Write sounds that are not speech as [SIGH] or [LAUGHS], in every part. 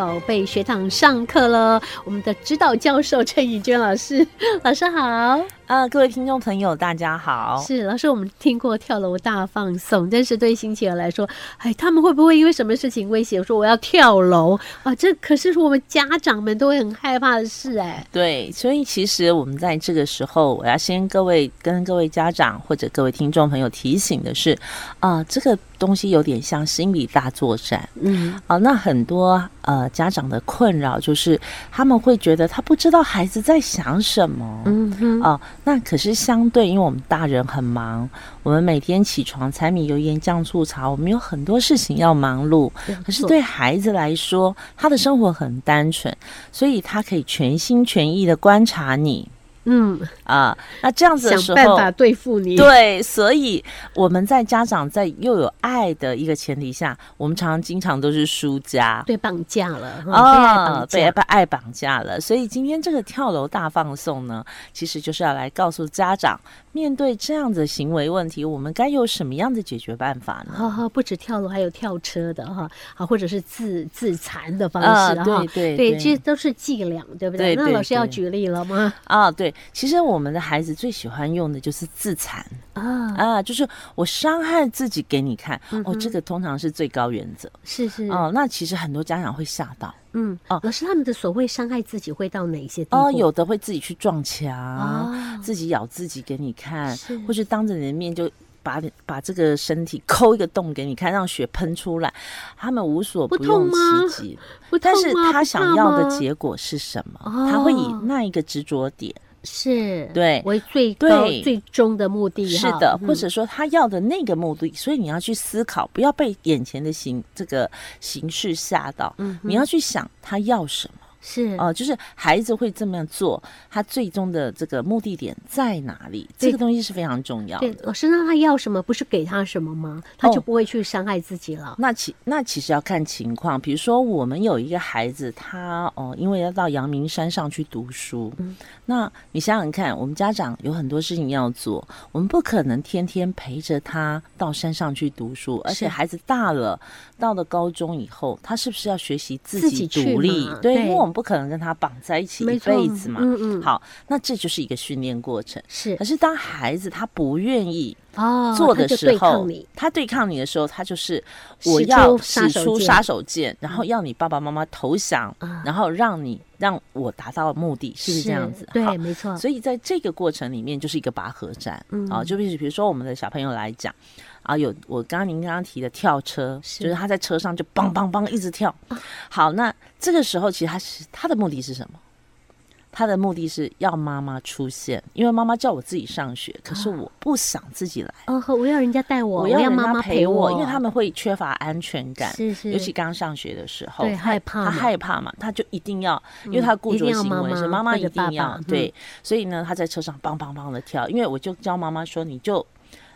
宝贝学堂上课了。我们的指导教授陈以娟老师，[LAUGHS] 老师好。啊，各位听众朋友，大家好。是老师，我们听过跳楼大放送，但是对新奇儿来说，哎，他们会不会因为什么事情威胁说我要跳楼啊？这可是我们家长们都会很害怕的事哎。对，所以其实我们在这个时候，我要先各位跟各位家长或者各位听众朋友提醒的是，啊，这个东西有点像心理大作战。嗯，啊，那很多呃家长的困扰就是他们会觉得他不知道孩子在想什么。嗯哼，哦。那可是相对，因为我们大人很忙，我们每天起床柴米油盐酱醋茶，我们有很多事情要忙碌。可是对孩子来说，他的生活很单纯，所以他可以全心全意的观察你。嗯啊，那这样子想办法对付你，对，所以我们在家长在又有爱的一个前提下，我们常常经常都是输家，被绑架了啊，被被爱绑架了。所以今天这个跳楼大放送呢，其实就是要来告诉家长，面对这样的行为问题，我们该有什么样的解决办法呢？哈哈，不止跳楼，还有跳车的哈，啊，或者是自自残的方式哈，对对对，这都是伎俩，对不对？那老师要举例了吗？啊，对。其实我们的孩子最喜欢用的就是自残啊啊，就是我伤害自己给你看哦，这个通常是最高原则。是是哦，那其实很多家长会吓到。嗯哦，老师他们的所谓伤害自己会到哪些地方？哦，有的会自己去撞墙，自己咬自己给你看，或是当着你的面就把把这个身体抠一个洞给你看，让血喷出来。他们无所不用其极。但是他想要的结果是什么？他会以那一个执着点是对为最高最终的目的，是的，或者说他要的那个目的，所以你要去思考，不要被眼前的形这个形式吓到，你要去想他要什么。是哦，就是孩子会这么样做，他最终的这个目的点在哪里？这个东西是非常重要。对，老师，那他要什么？不是给他什么吗？他就不会去伤害自己了。那其那其实要看情况。比如说，我们有一个孩子，他哦，因为要到阳明山上去读书。嗯，那你想想看，我们家长有很多事情要做，我们不可能天天陪着他到山上去读书。而且孩子大了，到了高中以后，他是不是要学习自己独立？对，因为我们。不可能跟他绑在一起一辈子嘛？嗯嗯。好，那这就是一个训练过程。是。可是当孩子他不愿意做的时候，他对抗你的时候，他就是我要使出杀手锏，然后要你爸爸妈妈投降，然后让你让我达到目的，是不是这样子？对，没错。所以在这个过程里面，就是一个拔河战嗯啊。就比比如说我们的小朋友来讲。啊，有我刚刚您刚刚提的跳车，就是他在车上就梆梆梆一直跳。好，那这个时候其实他是他的目的是什么？他的目的是要妈妈出现，因为妈妈叫我自己上学，可是我不想自己来。哦，我要人家带我，我要妈妈陪我，因为他们会缺乏安全感，是是，尤其刚上学的时候，对，害怕，他害怕嘛，他就一定要，因为他固着行为是妈妈一定要对，所以呢，他在车上梆梆梆的跳，因为我就教妈妈说，你就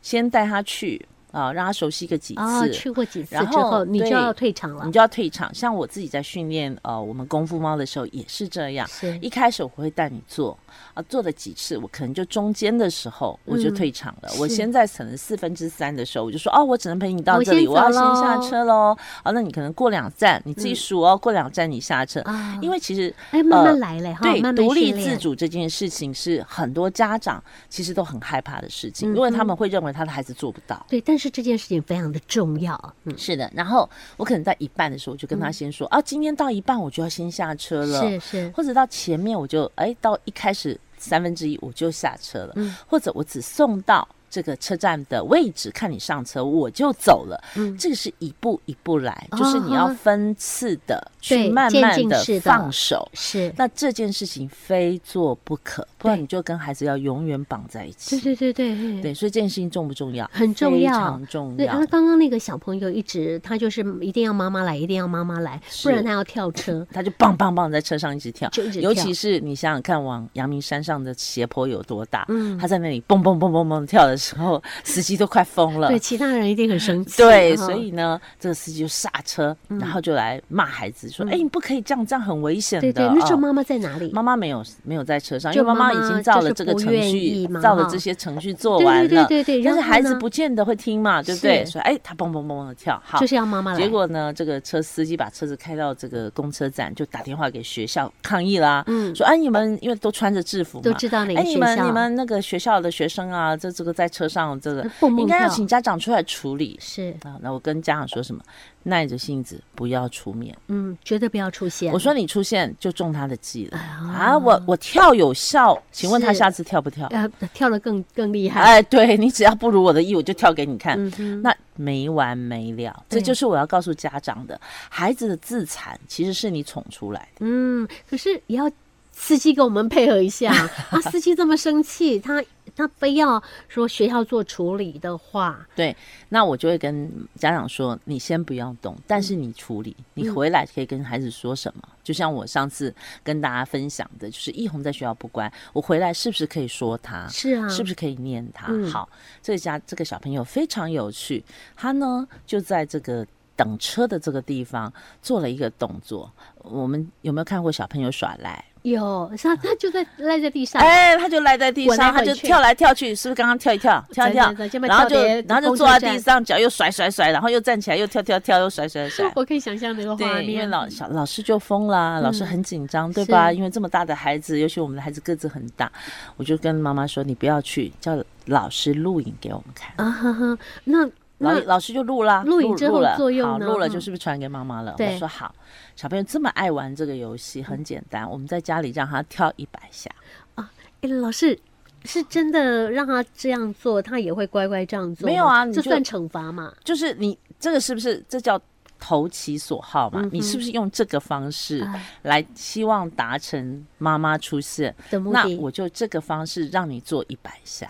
先带他去。啊，让他熟悉个几次，去过几次之后，你就要退场了。你就要退场。像我自己在训练呃，我们功夫猫的时候也是这样。是，一开始我会带你做。啊，做了几次，我可能就中间的时候我就退场了。我现在可能四分之三的时候，我就说哦，我只能陪你到这里，我要先下车喽。啊，那你可能过两站，你自己数哦，过两站你下车。因为其实哎，慢慢来嘞，对，独立自主这件事情是很多家长其实都很害怕的事情，因为他们会认为他的孩子做不到。对，但是这件事情非常的重要。嗯，是的。然后我可能在一半的时候，我就跟他先说啊，今天到一半我就要先下车了，是是，或者到前面我就哎到一开始。三分之一我就下车了，或者我只送到。这个车站的位置，看你上车我就走了。嗯，这个是一步一步来，就是你要分次的去慢慢的放手。是，那这件事情非做不可，不然你就跟孩子要永远绑在一起。对对对对对，所以这件事情重不重要？很重要，非常重要。那刚刚那个小朋友一直他就是一定要妈妈来，一定要妈妈来，不然他要跳车，[LAUGHS] 他就棒棒棒在车上一直跳。尤其是你想想看，往阳明山上的斜坡有多大？嗯，他在那里蹦蹦蹦蹦蹦跳的。时候 [LAUGHS] 司机都快疯了，对，其他人一定很生气。对，所以呢，这个司机就刹车，然后就来骂孩子说：“哎，你不可以这样，这样很危险的。”对对，那时候妈妈在哪里？妈妈没有没有在车上，因为妈妈已经照了这个程序，照了这些程序做完了，对对对对。但是孩子不见得会听嘛，对不对？所以哎，他蹦蹦蹦蹦的跳，好，就是要妈妈来。结果呢，这个车司机把车子开到这个公车站，就打电话给学校抗议啦，嗯，说哎你们因为都穿着制服嘛，都知道哪个学校，你们你们那个学校的学生啊，这这个在车上这个应该要请家长出来处理，是啊，那我跟家长说什么？耐着性子不要出面，嗯，绝对不要出现。我说你出现就中他的计了啊！我我跳有效，请问他下次跳不跳？呃，跳的更更厉害。哎，对 [LAUGHS] 你只要不如我的意，我就跳给你看。那没完没了，这就是我要告诉家长的：孩子的自残其实是你宠出来的。嗯，可是也要司机跟我们配合一下啊！[LAUGHS] 司机这么生气，他。他非要说学校做处理的话，对，那我就会跟家长说：你先不要动，但是你处理，你回来可以跟孩子说什么？就像我上次跟大家分享的，就是易红在学校不乖，我回来是不是可以说他？是啊，是不是可以念他？好，这个家这个小朋友非常有趣，他呢就在这个等车的这个地方做了一个动作。我们有没有看过小朋友耍赖？有，他他就在赖在地上，哎，他就赖在地上，他就跳来跳去，是不是刚刚跳一跳，跳一跳，然后就然后就坐在地上，脚又甩甩甩，然后又站起来，又跳跳跳，又甩甩甩。我可以想象那个画面，因为老小老师就疯了，老师很紧张，对吧？因为这么大的孩子，尤其我们的孩子个子很大，我就跟妈妈说，你不要去，叫老师录影给我们看。啊哈哈，那。老老师就录啦，录影之后作用好，录了就是不是传给妈妈了？我说好，小朋友这么爱玩这个游戏，很简单，我们在家里让他跳一百下啊。哎，老师是真的让他这样做，他也会乖乖这样做？没有啊，这算惩罚嘛？就是你这个是不是这叫投其所好嘛？你是不是用这个方式来希望达成妈妈出现？那我就这个方式让你做一百下。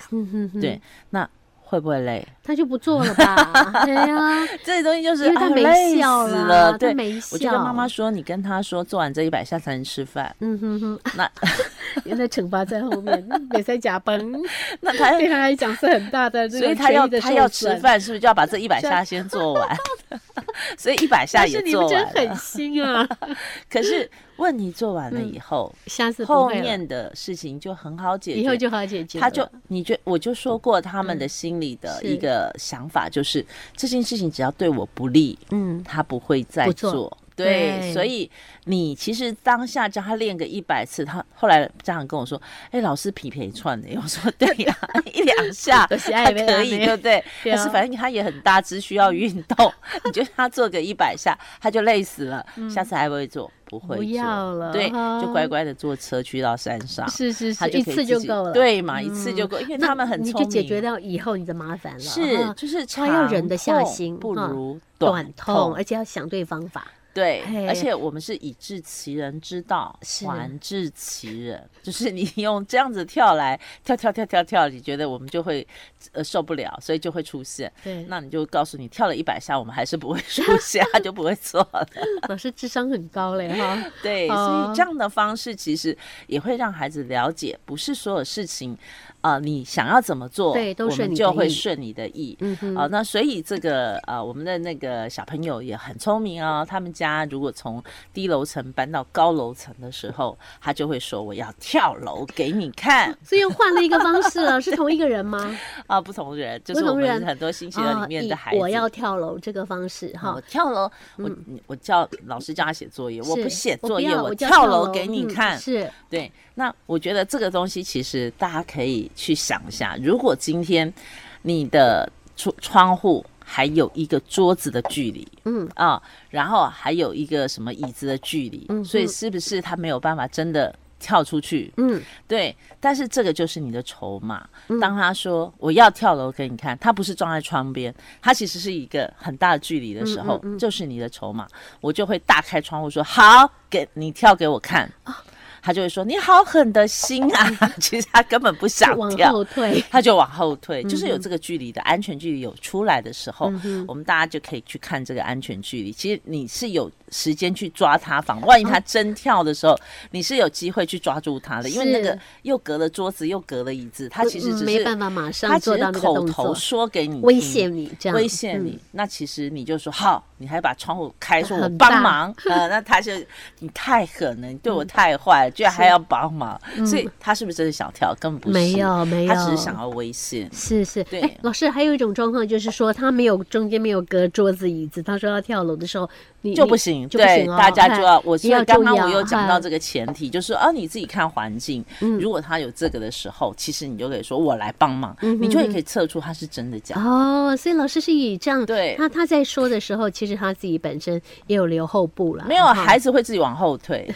对，那。会不会累？他就不做了吧？[LAUGHS] 对呀，这些东西就是因为他没笑了。对，没笑。我就跟妈妈说：“你跟他说，做完这一百下才能吃饭。”嗯哼哼。那 [LAUGHS] 原来惩罚在后面，也在加班。那他对他来讲是很大的，所以他要他要吃饭，是不是就要把这一百 [LAUGHS] 下先做完？所以一百下也做完。狠心啊！[LAUGHS] 可是。问题做完了以后，下次后面的事情就很好解决，以后就好解决。他就你觉我就说过，他们的心里的一个想法就是这件事情只要对我不利，嗯，他不会再做。对，所以你其实当下叫他练个一百次，他后来家长跟我说：“哎，老师皮皮串的。”我说：“对呀，一两下 [LAUGHS] 还可以，对不对？但是反正他也很大只，需要运动。[LAUGHS] 你就他做个一百下，他就累死了。下次还不会做？不会，不要了。对，就乖乖的坐车去到山上。是是是，一次就够了。对嘛，一次就够，因为他们很聪明，就解决掉以后你的麻烦了。是，就是他要人的下心，不如短痛，而且要想对方法。对，而且我们是以治其人之道，还治其人，[LAUGHS] 就是你用这样子跳来跳跳跳跳跳，你觉得我们就会呃受不了，所以就会出现。对，那你就告诉你跳了一百下，我们还是不会出现，他 [LAUGHS] 就不会错了。老师智商很高嘞哈。[LAUGHS] 对，所以这样的方式其实也会让孩子了解，不是所有事情。啊，你想要怎么做，对，都是就会顺你的意。嗯哼，啊，那所以这个呃，我们的那个小朋友也很聪明啊。他们家如果从低楼层搬到高楼层的时候，他就会说：“我要跳楼给你看。”所以又换了一个方式了，是同一个人吗？[LAUGHS] 啊，不同人，就是我们很多星期二里面的孩子。我要跳楼这个方式哈，我跳楼，我我叫老师叫他写作业，我不写作业，我跳楼给你看。是对。那我觉得这个东西其实大家可以去想一下，如果今天你的窗窗户还有一个桌子的距离，嗯啊，然后还有一个什么椅子的距离，嗯，所以是不是他没有办法真的跳出去？嗯，对。但是这个就是你的筹码。当他说我要跳楼给你看，他不是撞在窗边，他其实是一个很大的距离的时候，就是你的筹码。我就会大开窗户说：“好，给你跳给我看。”他就会说：“你好狠的心啊！” [LAUGHS] 其实他根本不想跳，后退，他就往后退。就是有这个距离的安全距离有出来的时候，我们大家就可以去看这个安全距离。其实你是有时间去抓他防，万一他真跳的时候，你是有机会去抓住他的。因为那个又隔了桌子，又隔了椅子，他其实只是没办法马上做到口头说给你威胁你这样威胁你。那其实你就说好。你还把窗户开，说我帮忙，[LAUGHS] 呃，那他就你太狠了，你对我太坏了，居然还要帮忙，所以他是不是真的想跳？根本不是，没有没有。他只是想要危险。是是，对。哎，老师还有一种状况就是说，他没有中间没有隔桌子椅子，他说要跳楼的时候，就不行，就不对，大家就要我。你要所以刚刚我有讲到这个前提，就是啊，你自己看环境，嗯如果他有这个的时候，其实你就可以说我来帮忙，你就也可以测出他是真的假的。哦，所以老师是以这样，对他他在说的时候，其实他自己本身也有留后步了，没有，孩子会自己往后退，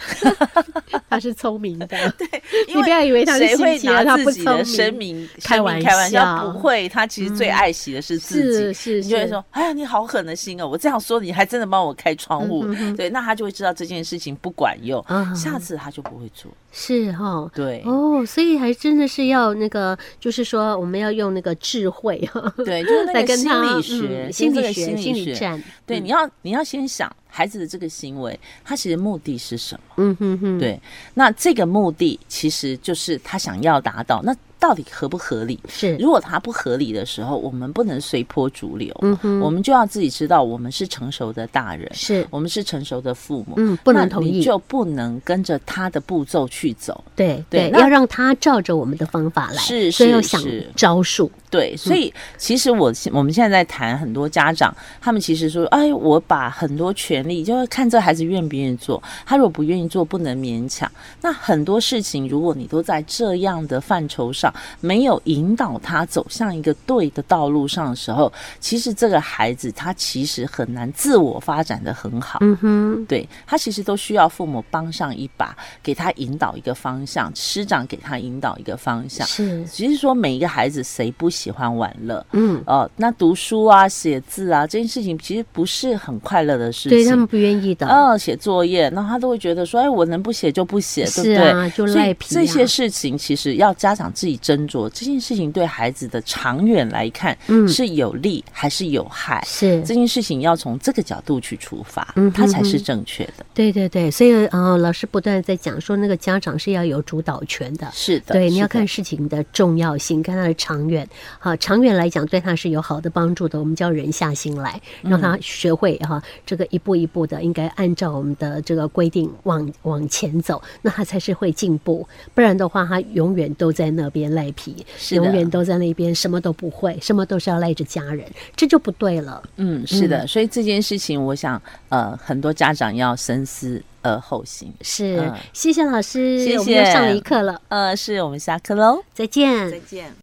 [LAUGHS] 他是聪明的，[LAUGHS] 对，你不要以为他是谁会拿自己的生明，命开玩笑笑？不会，他其实最爱惜的是自己。是是，是你就会说：“哎呀，你好狠的心哦！我这样说，你还真的帮我开窗户。对，那他就会知道这件事情不管用，啊下次他就不会做。是哈。对，哦，所以还真的是要那个，就是说我们要用那个智慧哈，对，就是那个心来跟他理学，嗯心理心心理学。战，对，你要你要先想孩子的这个行为，他其实目的是什么？嗯哼哼，对，那这个目的其实就是他想要达到，那到底合不合理？是，如果它不合理的时候，我们不能随波逐流，嗯哼，我们就要自己知道，我们是成熟的大人，是，我们是成熟的父母，嗯，不能那同意，你就不能跟着他的步骤去走。对对，对要让他照着我们的方法来，是所以要想是是招数，对，所以其实我现我们现在在谈很多家长，他们其实说，哎，我把很多权利就是看这孩子愿不愿意做，他如果不愿意做，不能勉强。那很多事情，如果你都在这样的范畴上没有引导他走向一个对的道路上的时候，其实这个孩子他其实很难自我发展的很好。嗯哼，对他其实都需要父母帮上一把，给他引导一个方向，师长给他引导一个方向。是，其实说每一个孩子谁不喜欢玩乐？嗯，哦，那读书啊、写字啊这件事情其实不是很快乐的事情。对他们不愿意的，哦，写作业，那他都会觉得说，哎，我能不写就不写，对不对？啊，就赖皮啊这些事情其实要家长自己斟酌，这件事情对孩子的长远来看，嗯是有利还是有害？是这件事情要从这个角度去出发，嗯它才是正确的。对对对，所以呃，老师不断地在讲说，那个家长是要有主导权的。是的，对，你要看事情的重要性，看它的长远。好，长远来讲，对他是有好的帮助的。我们叫人下心来，让他学会哈、这个一步一步的，应该按照我们的这个规定往往前走，那他才是会进步。不然的话，他永远都在那边赖皮，是的永远都在那边什么都不会，什么都是要赖着家人，这就不对了。嗯，是的，所以这件事情，我想，呃，很多家长要深思而后行。是，嗯谢谢老师，谢我们又上了一课了，呃，是我们下课喽，再见。再见。